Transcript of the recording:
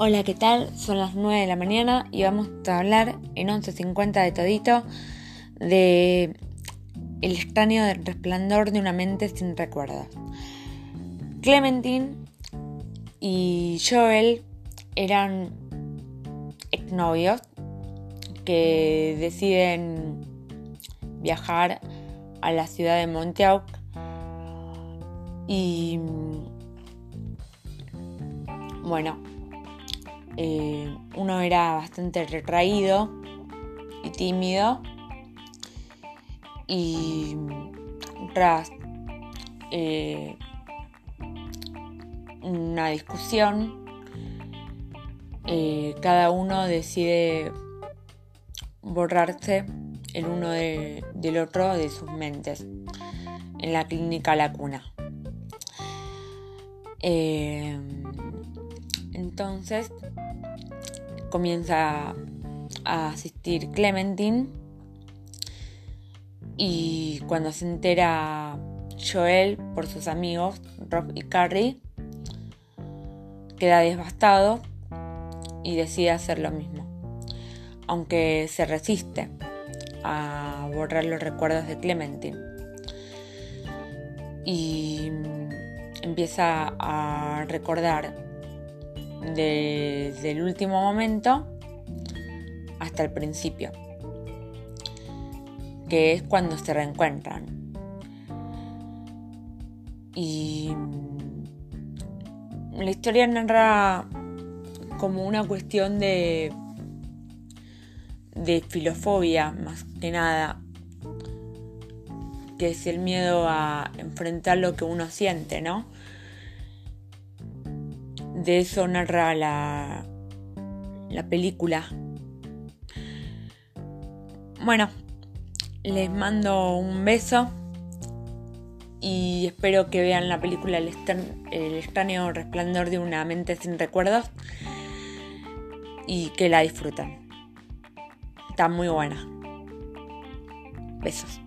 Hola, ¿qué tal? Son las 9 de la mañana y vamos a hablar en 11.50 de todito de El extraño resplandor de una mente sin recuerdos. Clementine y Joel eran exnovios que deciden viajar a la ciudad de Montauk y bueno, eh, uno era bastante retraído y tímido y tras eh, una discusión eh, cada uno decide borrarse el uno del otro de sus mentes en la clínica La Cuna. entonces comienza a asistir Clementine y cuando se entera Joel por sus amigos Rob y Carrie queda devastado y decide hacer lo mismo, aunque se resiste a borrar los recuerdos de Clementine y empieza a recordar desde el último momento hasta el principio, que es cuando se reencuentran. Y la historia narra como una cuestión de, de filofobia, más que nada, que es el miedo a enfrentar lo que uno siente, ¿no? De eso narra la, la película. Bueno, les mando un beso y espero que vean la película El, extraño resplandor de una mente sin recuerdos y que la disfruten. Está muy buena. Besos.